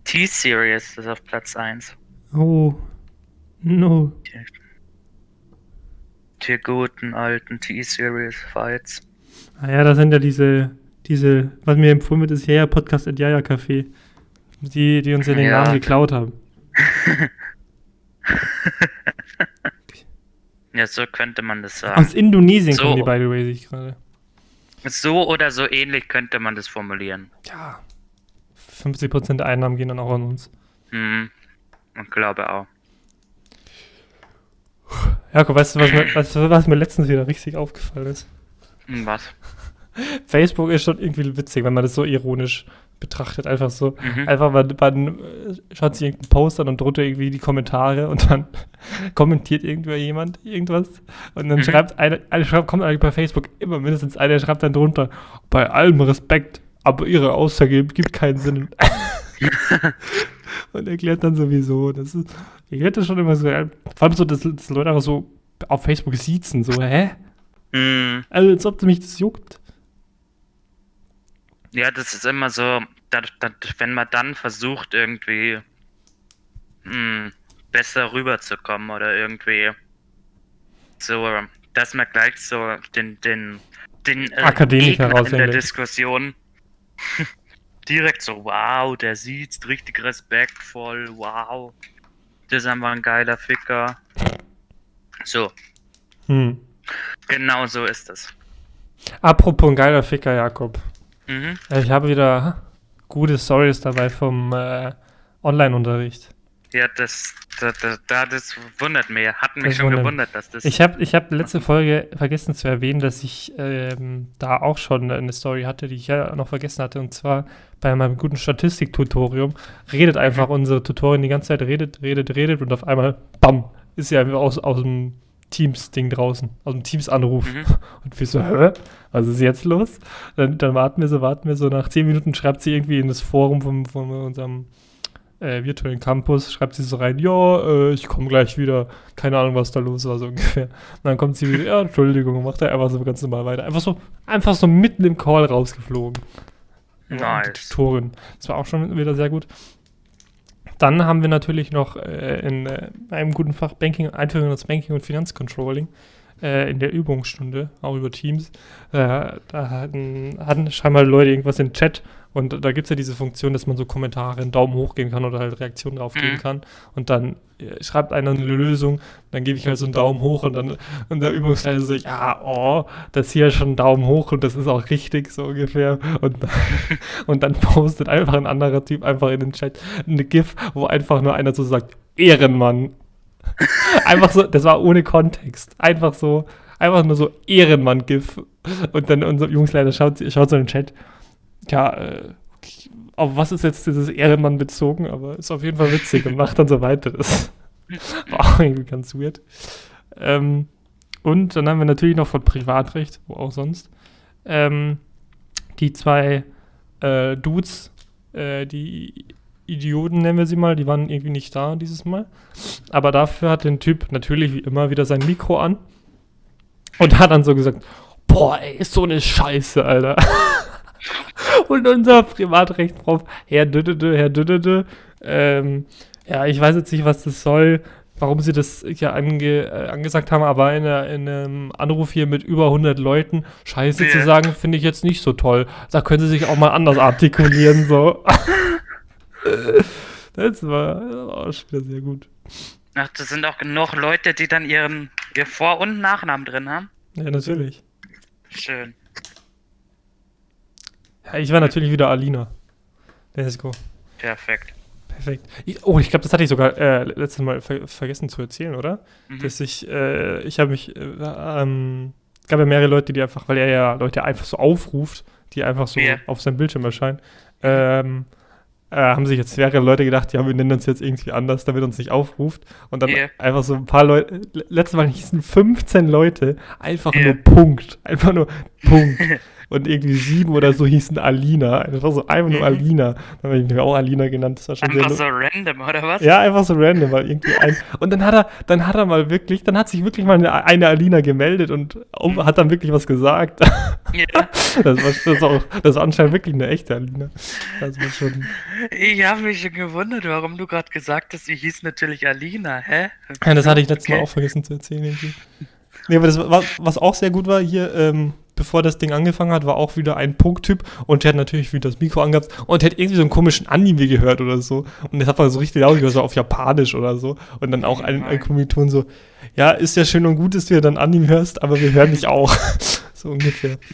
T-Series ist auf Platz 1. Oh. No. Die guten alten T-Series-Fights. Ah ja, das sind ja diese, diese, was mir empfohlen wird, ist Jaja Podcast at Jaja Café. Die, die uns ja den Ja. Namen geklaut haben. *laughs* *laughs* Ja, so könnte man das sagen. Aus Indonesien So. kommen die, by the way, sehe ich gerade. So oder so ähnlich könnte man das formulieren. Ja. 50% der Einnahmen gehen dann auch an uns. Hm. Ich glaube auch. Jakob, weißt du, was mir, du, was mir letztens wieder richtig aufgefallen ist? Hm, Was? *laughs* Facebook ist schon irgendwie witzig, wenn man das so ironisch betrachtet. Einfach so, Mhm. einfach man, man äh, schaut sich irgendeinen Post an und drunter irgendwie die Kommentare und dann *laughs* kommentiert irgendwer jemand irgendwas und dann Mhm. schreibt einer, einer schreibt, kommt eigentlich bei Facebook immer mindestens einer, der schreibt dann drunter, bei allem Respekt, aber ihre Aussage gibt keinen Sinn. *laughs* und erklärt dann sowieso, das ist, erklärt das schon immer so, vor allem so, dass, dass Leute einfach so auf Facebook siezen, so, hä? Hm. Also als ob mich das juckt. Ja, das ist immer so, da, da, wenn man dann versucht, irgendwie hm, besser rüberzukommen oder irgendwie so, dass man gleich so den, den, den äh, Akademiker Gegner in der. Diskussion *laughs* direkt so, wow, der sieht's richtig respektvoll, wow, das ist einfach ein geiler Ficker. So, Hm. genau so ist es. Apropos ein geiler Ficker, Jakob. Mhm. Äh, Ich habe wieder gute Stories dabei vom äh, Online-Unterricht. Ja, das, das, das, das wundert mich. Hat mich Das schon gewundert, dass das. Ich habe ich hab letzte Folge vergessen zu erwähnen, dass ich ähm, da auch schon eine Story hatte, die ich ja noch vergessen hatte. Und zwar bei meinem guten Statistik-Tutorium redet einfach unsere Tutorin die ganze Zeit, redet, redet, redet und auf einmal, bam, ist sie einfach aus, aus dem Teams-Ding draußen, aus dem Teams-Anruf. Mhm. *laughs* Und wir so, hä? Was ist jetzt los? Dann, dann warten wir so, warten wir so. Nach zehn Minuten schreibt sie irgendwie in das Forum von, von unserem äh, virtuellen Campus, schreibt sie so rein, ja, äh, ich komme gleich wieder. Keine Ahnung, was da los war, so *laughs* ungefähr. Und dann kommt sie wieder, ja, Entschuldigung, macht er einfach so ganz normal weiter. Einfach so, einfach so mitten im Call rausgeflogen. Ja, Nice. Tutorin. Das war auch schon wieder sehr gut. Dann haben wir natürlich noch äh, in äh, einem guten Fach Banking, Einführung in das Banking und Finanzcontrolling äh, in der Übungsstunde, auch über Teams. Äh, da hatten, hatten scheinbar Leute irgendwas im Chat und da gibt es ja diese Funktion, dass man so Kommentare einen Daumen hoch geben kann oder halt Reaktionen drauf geben Mhm. kann. Und dann äh, schreibt einer eine Lösung, dann gebe ich halt so einen Daumen hoch und dann und der Übungsleiter so, ja, oh, das hier ist schon ein Daumen hoch und das ist auch richtig, so ungefähr. Und, *laughs* und dann postet einfach ein anderer Typ einfach in den Chat eine GIF, wo einfach nur einer so sagt, Ehrenmann. *laughs* Einfach so, das war ohne Kontext. Einfach so, einfach nur so Ehrenmann-GIF. Und dann unser Jungsleiter schaut, schaut so in den Chat. Ja, äh, auf was ist jetzt dieses Ehrenmann bezogen? Aber ist auf jeden Fall witzig und macht dann so weiter. Das *laughs* war auch irgendwie ganz weird. Ähm, und dann haben wir natürlich noch von Privatrecht, wo auch sonst, ähm, die zwei äh, Dudes, äh, die Idioten nennen wir sie mal, die waren irgendwie nicht da dieses Mal. Aber dafür hat den Typ natürlich wie immer wieder sein Mikro an und hat dann so gesagt, boah, ey, ist so eine Scheiße, Alter. *laughs* und unser Privatrechtsprof, Herr Düdede, Herr Düdede, ähm, ja, ich weiß jetzt nicht, was das soll, warum sie das hier ange, äh, angesagt haben, aber in, einer, in einem Anruf hier mit über 100 Leuten Scheiße zu Ja. sagen, finde ich jetzt nicht so toll. Da können sie sich auch mal anders artikulieren, so. *laughs* das war, das war auch schon wieder sehr gut. Ach, das sind auch genug Leute, die dann ihren ihr Vor- und Nachnamen drin haben. Ja, natürlich. Schön. Ja, ich war natürlich wieder Alina. Let's go. Perfekt. Perfekt. Oh, ich glaube, das hatte ich sogar äh, letztes Mal ver vergessen zu erzählen, oder? Mhm. Dass ich, äh, ich habe mich, äh, ähm, es gab ja mehrere Leute, die einfach, weil er ja Leute einfach so aufruft, die einfach so Ja. auf seinem Bildschirm erscheinen, ähm, äh, haben sich jetzt mehrere Leute gedacht, ja, wir nennen uns jetzt irgendwie anders, damit er uns nicht aufruft. Und dann Ja. einfach so ein paar Leute, le- letztes Mal hießen 15 Leute, einfach Ja. nur Punkt. Einfach nur Punkt. *laughs* Und irgendwie sieben oder so hießen Alina. Einfach so einfach nur Mhm. Alina. Dann habe ich mich auch Alina genannt. Das war schon Einfach so random, oder was? ja, einfach so random, weil irgendwie ein. Und dann hat er, dann hat er mal wirklich, dann hat sich wirklich mal eine, eine Alina gemeldet und hat dann wirklich was gesagt. Ja. *laughs* Das war, das, war auch, das war anscheinend wirklich eine echte Alina. Das war schon. Ich habe mich schon gewundert, warum du gerade gesagt hast, sie hieß natürlich Alina, hä? Ja, das hatte ich letztes Mal Okay. auch vergessen zu erzählen. Irgendwie. Nee, aber das war, was auch sehr gut war hier, ähm, bevor das Ding angefangen hat, war auch wieder ein Punkttyp und der hat natürlich wieder das Mikro angehabt und der hat irgendwie so einen komischen Anime gehört oder so. Und das hat man so richtig laut gehört, so auf Japanisch oder so. Und dann auch ein, ein so, ja, ist ja schön und gut, dass du ja dann Anime hörst, aber wir hören dich auch. *laughs* so ungefähr. *laughs*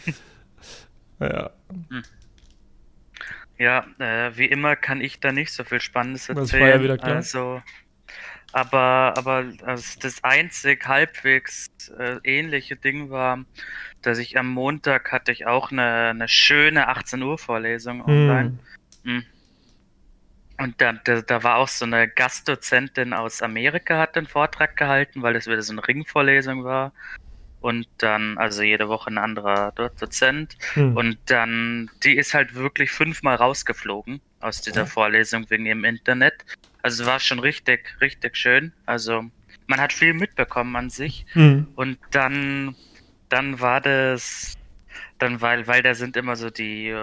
Ja. Hm. Ja, äh, wie immer kann ich da nicht so viel Spannendes erzählen. Das war ja wieder klar. Also, aber, aber also das einzig halbwegs äh, ähnliche Ding war, dass ich am Montag hatte ich auch eine, eine schöne 18 Uhr Vorlesung online. Hm. Und da, da, da, war auch so eine Gastdozentin aus Amerika, hat den Vortrag gehalten, weil das wieder so eine Ringvorlesung war und dann, also jede Woche ein anderer Dozent. Hm. Und dann, die ist halt wirklich fünfmal rausgeflogen aus dieser Vorlesung wegen ihrem Internet. Also war schon richtig, richtig schön. Also man hat viel mitbekommen an sich. Hm. Und dann, dann war das, dann, weil, weil da sind immer so die,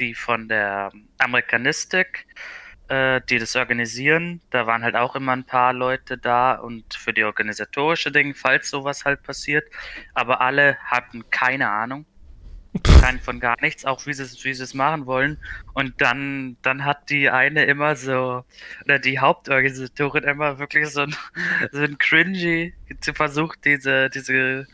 die von der Amerikanistik äh, die das organisieren. Da waren halt auch immer ein paar Leute da und für die organisatorische Dinge, falls sowas halt passiert. Aber alle hatten keine Ahnung. Kein von gar nichts, auch wie sie wie sie es machen wollen. Und dann, dann hat die eine immer so, oder die Hauptorganisatorin immer wirklich so ein, so ein cringy versucht, diese, diese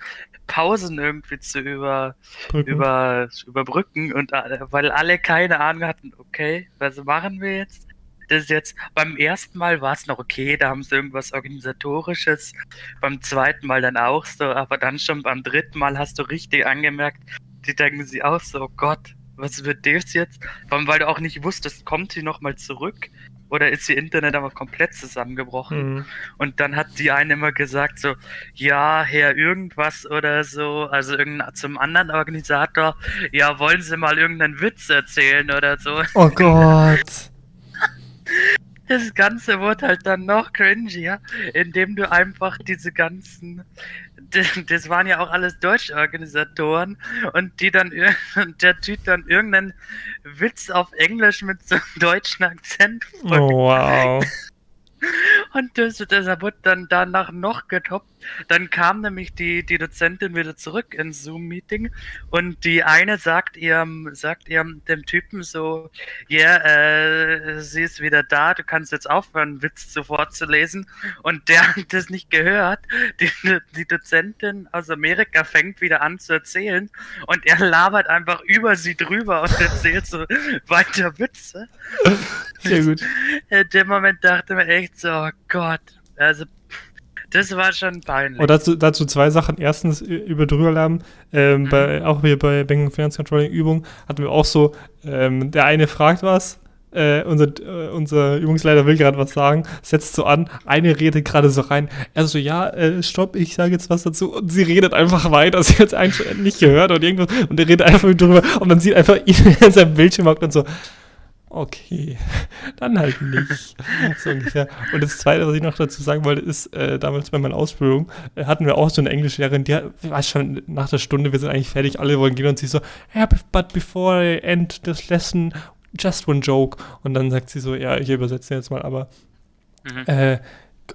Pausen irgendwie zu über, über, überbrücken und äh, weil alle keine Ahnung hatten, okay, was machen wir jetzt? das ist jetzt beim ersten Mal war es noch okay, da haben sie irgendwas Organisatorisches, beim zweiten Mal dann auch so, aber dann schon beim dritten Mal hast du richtig angemerkt, die denken sie auch so, oh Gott, was wird das jetzt? Vor allem, weil du auch nicht wusstest, kommt sie nochmal zurück? Oder ist ihr Internet aber komplett zusammengebrochen? Mhm. Und dann hat die eine immer gesagt so, ja, Herr irgendwas oder so, also irgendein, zum anderen Organisator, ja, wollen Sie mal irgendeinen Witz erzählen oder so. Oh *laughs* Gott. Das Ganze wurde halt dann noch cringier, indem du einfach diese ganzen, das waren ja auch alles Deutschorganisatoren und die dann, *laughs* der Typ dann irgendeinen Witz auf Englisch mit so einem deutschen Akzent. Oh, wow. *laughs* Und das, das wurde dann danach noch getoppt. Dann kam nämlich die, die Dozentin wieder zurück ins Zoom-Meeting und die eine sagt ihrem, sagt ihrem dem Typen so, ja, yeah, äh, sie ist wieder da, du kannst jetzt aufhören, Witz sofort zu lesen. Und der hat das nicht gehört. Die, die Dozentin aus Amerika fängt wieder an zu erzählen und er labert einfach über sie drüber und erzählt so weiter Witze. *laughs* Sehr gut. In dem Moment dachte man echt so, oh Gott, also das war schon peinlich. Und dazu, dazu zwei Sachen. Erstens über Drüberlärm. Ähm, mhm. bei, auch hier bei Banking Finance Controlling Übung hatten wir auch so, ähm, der eine fragt was, äh, unser, äh, unser Übungsleiter will gerade was sagen, setzt so an, eine redet gerade so rein. Er so, ja, äh, stopp, ich sage jetzt was dazu. Und sie redet einfach weiter, *laughs* sie hat es eigentlich nicht gehört und irgendwas. Und er redet einfach drüber und man sieht einfach ihn in seinem Bildschirm und so, okay, *laughs* dann halt nicht. so ungefähr. Und das Zweite, was ich noch dazu sagen wollte, ist, äh, damals bei meiner Ausbildung äh, hatten wir auch so eine Englischlehrerin, die, weiß schon, nach der Stunde, wir sind eigentlich fertig, alle wollen gehen und sie so, yeah, but before I end this lesson, just one joke. Und dann sagt sie so, ja, ich übersetze jetzt mal, aber mhm. äh,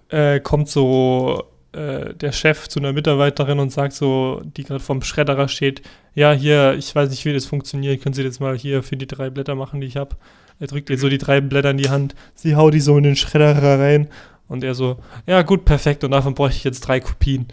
äh kommt so äh, der Chef zu einer Mitarbeiterin und sagt so, die gerade vom Schredderer steht, ja, hier, ich weiß nicht, wie das funktioniert, können Sie das mal hier für die drei Blätter machen, die ich habe. Er drückt ihr so die drei Blätter in die Hand, sie haut die so in den Schredderer rein und er so, ja gut, perfekt und davon bräuchte ich jetzt drei Kopien.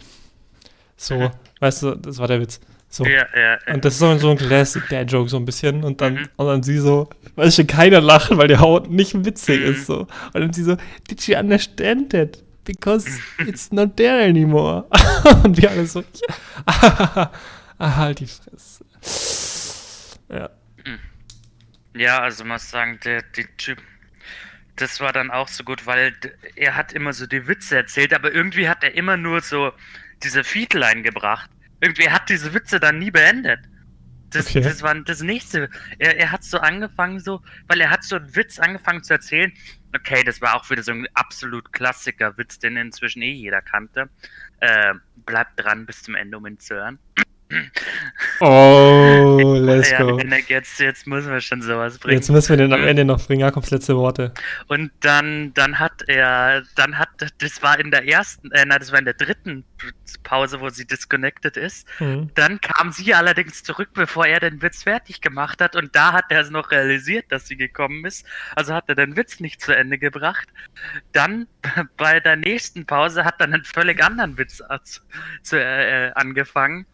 So, mhm. weißt du, das war der Witz. So. Ja, ja, ja. Und das ist so, so ein Classic Dad Joke so ein bisschen und dann mhm. und dann sie so, weil schon keiner lachen, weil der Haut nicht witzig mhm. ist so. Und dann sie so, did she understand that? Because it's not there anymore. *laughs* und wir alle so, ja. *laughs* ah, halt die Fresse. Ja. Ja, also muss sagen, der, der Typ, das war dann auch so gut, weil er hat immer so die Witze erzählt, aber irgendwie hat er immer nur so diese Feedline gebracht. Irgendwie hat diese Witze dann nie beendet. Das, okay. das war das nächste. Er, er hat so angefangen, so, weil er hat so einen Witz angefangen zu erzählen. Okay, das war auch wieder so ein absolut Klassiker-Witz, den inzwischen eh jeder kannte. Äh, bleibt dran bis zum Ende, um ihn zu hören. Oh, *laughs* let's Ja, go. Jetzt, jetzt müssen wir schon sowas bringen. Jetzt müssen wir den am Ende noch bringen. Jakobs letzte Worte. Und dann, dann hat er, dann hat, das war in der ersten, äh, nein, das war in der dritten Pause, wo sie disconnected ist. Mhm. Dann kam sie allerdings zurück, bevor er den Witz fertig gemacht hat. Und da hat er es noch realisiert, dass sie gekommen ist. Also hat er den Witz nicht zu Ende gebracht. Dann *laughs* bei der nächsten Pause hat er einen völlig anderen Witz zu, äh, angefangen.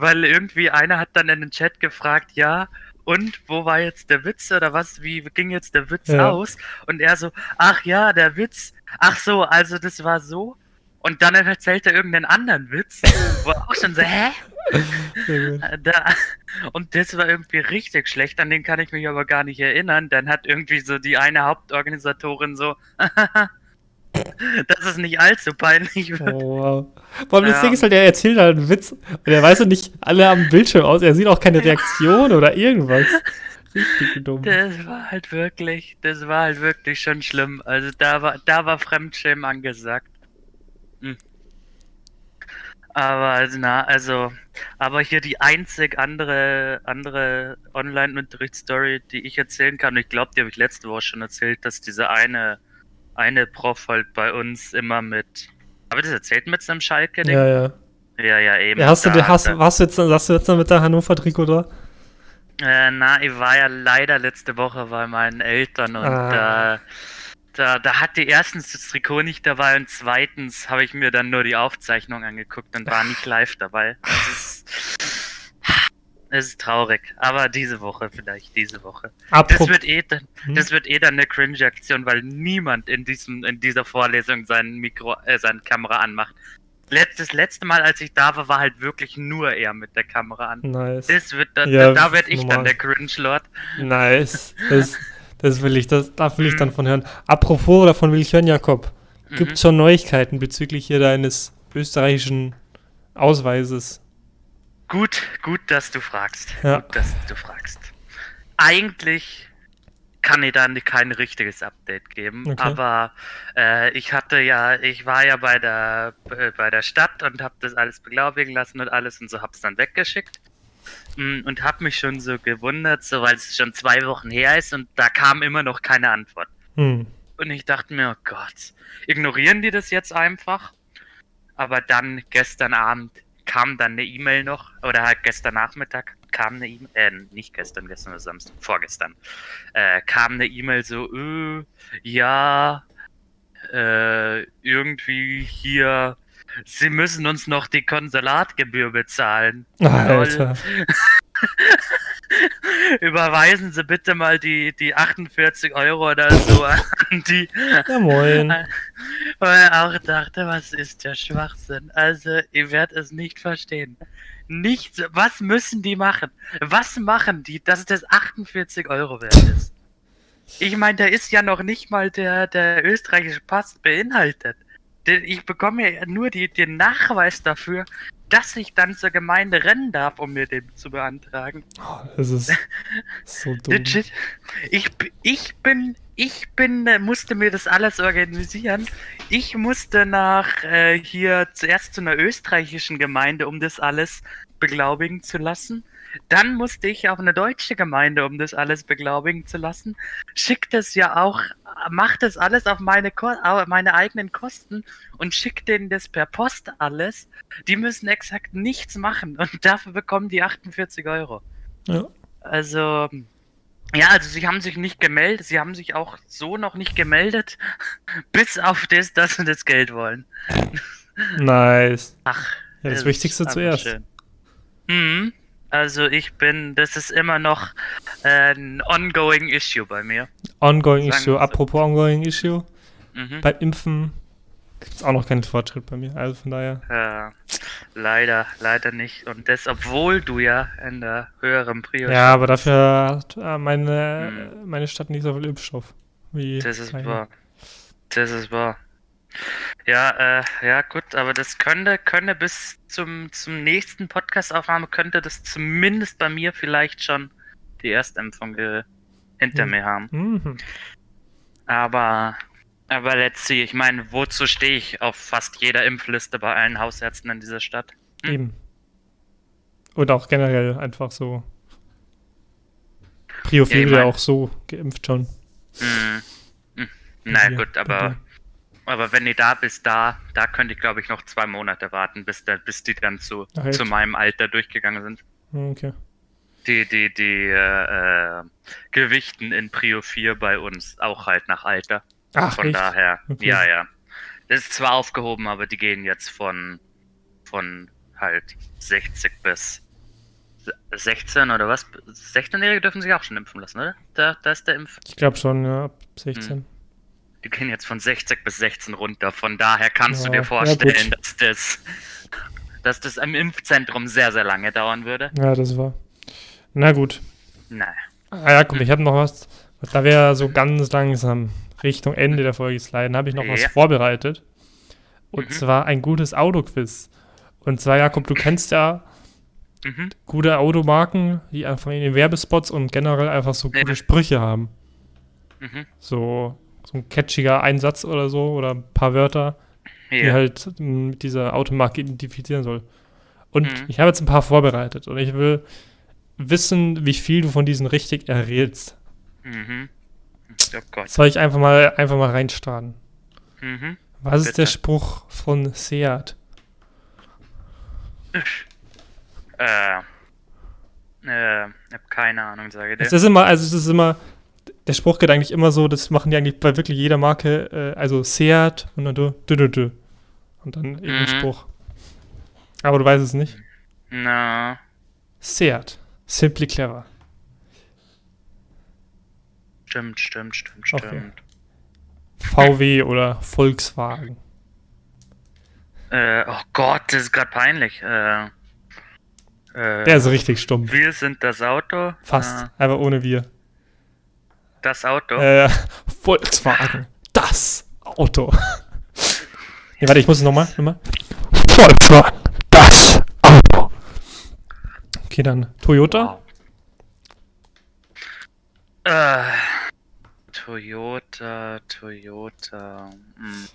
Weil irgendwie einer hat dann in den Chat gefragt, ja, und wo war jetzt der Witz oder was? Wie ging jetzt der Witz Ja. aus? Und er so, ach ja, der Witz. Ach so, also das war so. Und dann erzählt er irgendeinen anderen Witz, wo er auch schon so, hä? Äh, Da, und das war irgendwie richtig schlecht, an den kann ich mich aber gar nicht erinnern. Dann hat irgendwie so die eine Hauptorganisatorin so, *laughs* dass es nicht allzu peinlich. Oh, wow. Vor allem das Ja. Ding ist halt, er erzählt halt einen Witz und er weiß ja nicht alle am Bildschirm aus. Er sieht auch keine Reaktion oder irgendwas. Richtig dumm. Das war halt wirklich, das war halt wirklich schon schlimm. Also da war, da war Fremdschämen angesagt. Hm. Aber also, na, also, aber hier die einzig andere, andere Online-Unterrichtsstory, die ich erzählen kann, und ich glaube, die habe ich letzte Woche schon erzählt, dass diese eine, eine Prof halt bei uns immer mit, ich das erzählt mit seinem Schalke-Ding? Ja, ja. ja, ja, eben. ja hast, du, da hat hast, hast, du jetzt, hast du jetzt noch mit der Hannover-Trikot da? Äh, na, ich war ja leider letzte Woche bei meinen Eltern und Ah. da, da, da hatte erstens das Trikot nicht dabei und zweitens habe ich mir dann nur die Aufzeichnung angeguckt und war nicht live dabei. Das ist, es ist traurig, aber diese Woche vielleicht, diese Woche. Das Apropos. wird eh, dann- Hm? das wird eh dann eine Cringe-Aktion, weil niemand in diesem, in dieser Vorlesung sein Mikro, äh, seine Kamera anmacht. Letztes, letzte Mal, als ich da war, war halt wirklich nur er mit der Kamera an. Nice. Das wird, da, Ja, da werde ich normal. dann der Cringe-Lord. Nice. Das, das will ich, das, da will ich dann von hören. Apropos, davon will ich hören, Jakob. Gibt es schon Neuigkeiten bezüglich hier deines österreichischen Ausweises? Gut, gut, dass du fragst. Ja. Gut, dass du fragst. Eigentlich kann ich da kein richtiges Update geben, Okay. aber äh, ich hatte ja, ich war ja bei der äh, bei der Stadt und habe das alles beglaubigen lassen und alles und so hab's dann weggeschickt Mm, und habe mich schon so gewundert, so weil es schon zwei Wochen her ist und da kam immer noch keine Antwort. Hm. Und ich dachte mir, oh Gott, ignorieren die das jetzt einfach? Aber dann gestern Abend kam dann eine E-Mail noch, oder halt gestern Nachmittag kam eine E-Mail, äh, nicht gestern, gestern oder Samstag, vorgestern, äh, kam eine E-Mail so, äh, ja, äh, irgendwie hier, sie müssen uns noch die Konsulatgebühr bezahlen. Alter. *laughs* Überweisen Sie bitte mal die, die 48 Euro oder so an die. Ja, moin. *laughs* Weil ich auch dachte, was ist der Schwachsinn? Also, ihr werdet es nicht verstehen. Nichts, was müssen die machen? Was machen die, dass das 48 Euro wert ist? Ich meine, da ist ja noch nicht mal der, der österreichische Pass beinhaltet. Ich bekomme ja nur die, den Nachweis dafür, dass ich dann zur Gemeinde rennen darf, um mir den zu beantragen. Oh, das ist *laughs* so dumm. Legit. Ich, ich bin, ich bin, äh, musste mir das alles organisieren. Ich musste nach äh, hier zuerst zu einer österreichischen Gemeinde, um das alles beglaubigen zu lassen. Dann musste ich auf eine deutsche Gemeinde, um das alles beglaubigen zu lassen. Schickt es ja auch, macht es alles auf meine, auf meine eigenen Kosten und schickt denen das per Post alles. Die müssen exakt nichts machen und *laughs* dafür bekommen die 48 Euro. Ja. Also, ja, also sie haben sich nicht gemeldet, sie haben sich auch so noch nicht gemeldet, *laughs* bis auf das, dass sie das Geld wollen. Nice. Ach. Ja, das ist Wichtigste zuerst. schön. Mhm. Also ich bin, das ist immer noch äh, ein ongoing issue bei mir. Ongoing Sagen Issue. so. Apropos Ongoing Issue. Mhm. Beim Impfen gibt es auch noch keinen Fortschritt bei mir. Also von daher. Ja, leider, leider nicht. Und das, obwohl du ja in der höheren Prio Ja, aber dafür hat äh, meine, Hm. meine Stadt nicht so viel Impfstoff. Wie Das ist meine. wahr. Das ist wahr. Ja, äh, ja, gut, aber das könnte, könnte bis zum, zum nächsten Podcast-Aufnahme könnte das zumindest bei mir vielleicht schon die Erstimpfung ge hinter Hm. mir haben. Mhm. Aber, aber let's see, ich meine, wozu stehe ich auf fast jeder Impfliste bei allen Hausärzten in dieser Stadt? Hm. Eben. Und auch generell einfach so. Prio 4 Ja, ich mein- auch so geimpft schon. Hm. Hm. Na Ja, gut, aber. Aber wenn die da bis da, da könnte ich glaube ich noch zwei Monate warten, bis, da, bis die dann zu, Ach, zu meinem Alter durchgegangen sind. Hm, Okay. Die, die, die äh, äh, Gewichten in Prio 4 bei uns auch halt nach Alter. Ach, Von echt? daher, Okay. ja, ja. Das ist zwar aufgehoben, aber die gehen jetzt von, von halt 60 bis 16 oder was? 16-Jährige dürfen sich auch schon impfen lassen, oder? Da, da ist der Impf. Ich glaube schon, ja, ab 16. Die gehen jetzt von 60 bis 16 runter. Von daher kannst Ja, du dir ja, vorstellen, gut. dass das, dass das im Impfzentrum sehr, sehr lange dauern würde. Ja, das war. Na gut. Nein. Ah ja, guck, ich habe noch was. Da wir ja so ganz langsam Richtung Ende der Folge sliden, habe ich noch was Ja. vorbereitet. Und Mhm. zwar ein gutes Autoquiz. Und zwar, Jakob, du kennst ja Mhm. gute Automarken, die einfach in den Werbespots und generell einfach so Ja. gute Sprüche haben. Mhm. So, so ein catchiger Einsatz oder so oder ein paar Wörter, die Ja. halt m, mit dieser Automarke identifizieren soll. Und Mhm. ich habe jetzt ein paar vorbereitet und ich will wissen, wie viel du von diesen richtig errätst. Mhm. Oh Gott. Soll ich einfach mal, einfach mal reinstarten? Mhm. Was ist der Bitte. Spruch von Seat? Äh. Äh, ich hab keine Ahnung, sage ich Es dir. ist immer, also es ist immer, der Spruch geht eigentlich immer so, das machen die eigentlich bei wirklich jeder Marke, äh, also Seat und dann du, du, du, du. Und dann irgendein Mhm. Spruch. Aber du weißt es nicht. Na. Seat. Simply clever. Stimmt, stimmt, stimmt, Okay. stimmt. VW oder Volkswagen. Äh, oh Gott, das ist gerade peinlich. Äh, äh, Der ist richtig stumpf. wir sind das Auto. Fast. Äh, Aber ohne wir. Das Auto. Äh, Volkswagen. Das Auto. *laughs* nee, warte, ich muss es nochmal. Nochmal. Volkswagen. Das Auto. Okay, dann Toyota. Wow. Äh, Toyota, Toyota. Hm.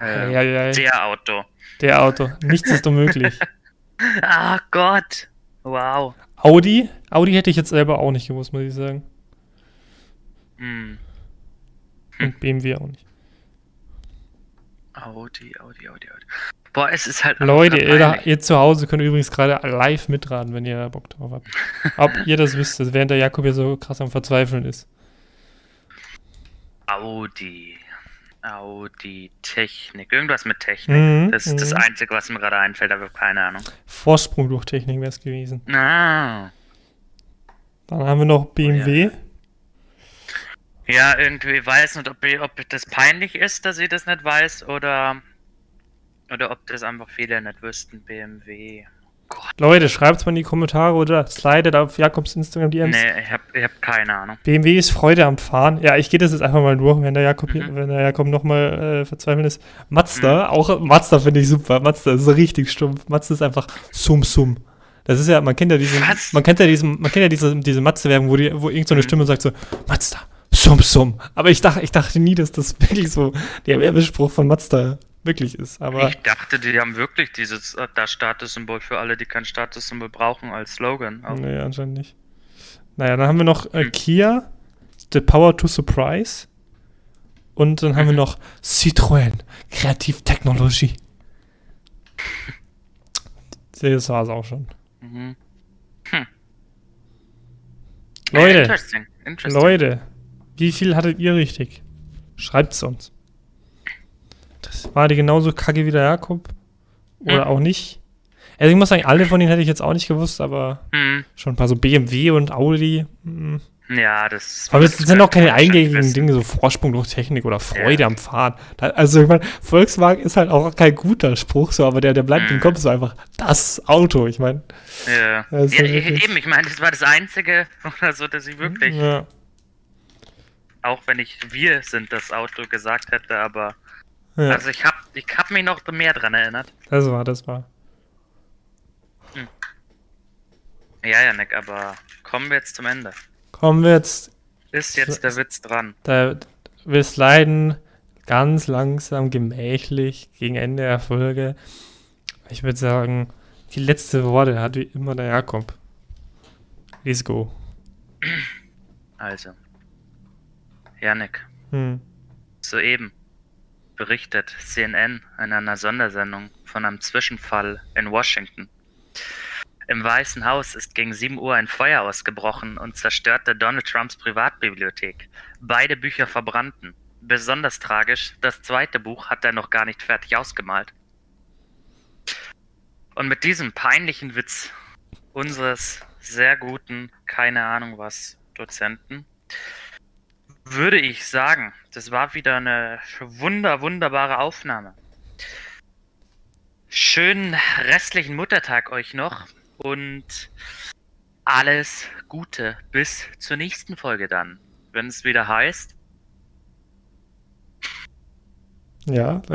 Äh, Ja, ja, ja. Der Auto. Der Auto. Nichts ist unmöglich. *laughs* Ah Gott. Wow. Audi. Audi hätte ich jetzt selber auch nicht gewusst, muss ich sagen. Hm. Und BMW auch nicht. Audi, Audi, Audi, Audi. Boah, es ist halt. Leute, ihr, da, peinlich. ihr zu Hause könnt übrigens gerade live mitraten, wenn ihr Bock drauf habt. Ob *laughs* ihr das wisst, während der Jakob hier so krass am Verzweifeln ist. Audi. Audi, Technik. Irgendwas mit Technik. Mhm, Das ist das mhm. Einzige, was mir gerade einfällt, aber keine Ahnung. Vorsprung durch Technik wäre es gewesen. Ah. Dann haben wir noch BMW. Ja, irgendwie weiß nicht, ob, ob das peinlich ist, dass ich das nicht weiß oder, oder ob das einfach viele nicht wüssten. BMW. Gott. Leute, schreibt mal in die Kommentare oder slidet auf Jakobs Instagram DMs. Nee, ich hab, ich hab keine Ahnung. BMW ist Freude am Fahren. Ja, ich gehe das jetzt einfach mal durch, wenn der Jakob, Mhm. wenn der Jakob nochmal äh, verzweifeln ist. Mazda, auch Mazda finde ich super. Mazda ist richtig stumpf. Mazda ist einfach Sum Sum. Das ist ja, man kennt ja diesen, Was? man kennt ja diesen, man kennt ja diese, diese Mazda-Werbung, wo, die, wo irgend so Mhm. Stimme sagt so, Mazda, Sum Sum. Aber ich dachte, ich dachte nie, dass das *laughs* wirklich so der Werbespruch von Mazda wirklich ist. Aber ich dachte, die haben wirklich dieses äh, das Statussymbol für alle, die kein Statussymbol brauchen, als Slogan. Aber- nee, anscheinend nicht. Naja, dann haben wir noch äh, Hm. Kia, The Power to Surprise. Und dann haben wir Mhm. noch Citroën, Kreativtechnologie. *laughs* Das war es auch schon. Mhm. Leute, Interesting. Interesting. Leute, wie viel hattet ihr richtig? Schreibt's uns. Das war die genauso kacke wie der Jakob? Oder Mhm. auch nicht? Also ich muss sagen, alle von denen hätte ich jetzt auch nicht gewusst, aber Hm. schon ein paar so BMW und Audi. mm. Ja, das. Aber es das sind auch keine eingängigen. Dinge, so Vorsprung durch Technik oder Freude Ja. am Fahren. Da, also ich meine, Volkswagen ist halt auch kein guter Spruch, so, aber der, der bleibt im Mhm. Kopf so einfach. Das Auto, ich meine. Ja. Ist ja, wirklich- eben, ich meine, das war das Einzige *laughs* oder so, dass ich wirklich, Ja, auch wenn ich wir sind das Auto gesagt hätte, aber ja also ich hab, ich hab mich noch mehr dran erinnert. das war, das war. Ja, Janik, aber kommen wir jetzt zum Ende. Kommen wir jetzt, Ist jetzt der Witz dran. da, wir sliden ganz langsam, gemächlich gegen Ende der Folge. Ich würde sagen, die letzte Worte hat wie immer der Jakob. Let's go. Also, Janik, Hm. soeben berichtet CNN in einer Sondersendung von einem Zwischenfall in Washington. Im Weißen Haus ist gegen 7 Uhr ein Feuer ausgebrochen und zerstörte Donald Trumps Privatbibliothek. Beide Bücher verbrannten. Besonders tragisch, das zweite Buch hat er noch gar nicht fertig ausgemalt. Und mit diesem peinlichen Witz unseres sehr guten, keine Ahnung was, Dozenten, würde ich sagen, das war wieder eine wunder, wunderbare Aufnahme. Schönen restlichen Muttertag euch noch und alles Gute bis zur nächsten Folge dann, wenn es wieder heißt. Ja. *laughs*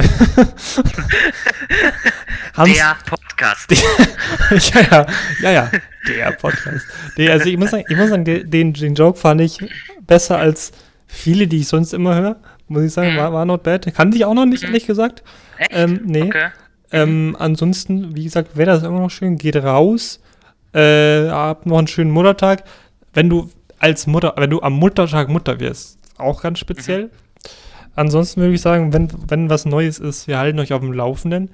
Der Podcast. *laughs* ja, ja, ja, ja, der Podcast. Nee, also ich muss sagen, ich muss sagen den, den Joke fand ich besser als viele, die ich sonst immer höre. Muss ich sagen, Mhm. war, war not bad. Kannte ich auch noch nicht, Mhm. ehrlich gesagt. Echt? Ähm, nee. Okay. Ähm, ansonsten, wie gesagt, wäre das immer noch schön, geht raus. Äh, habt noch einen schönen Muttertag. Wenn du als Mutter, wenn du am Muttertag Mutter wirst, auch ganz speziell. Ansonsten würde ich sagen, wenn, wenn was Neues ist, wir halten euch auf dem Laufenden.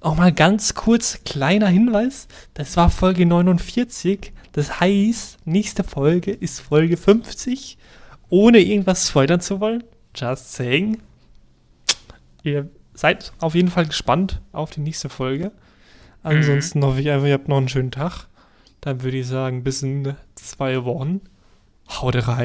Auch mal ganz kurz, kleiner Hinweis. Das war Folge 49. Das heißt, nächste Folge ist Folge 50. Ohne irgendwas spoilern zu wollen. Just saying. Ihr seid auf jeden Fall gespannt auf die nächste Folge. Ansonsten hoffe ich einfach, ihr habt noch einen schönen Tag. Dann würde ich sagen, bis in zwei Wochen. Haut rein.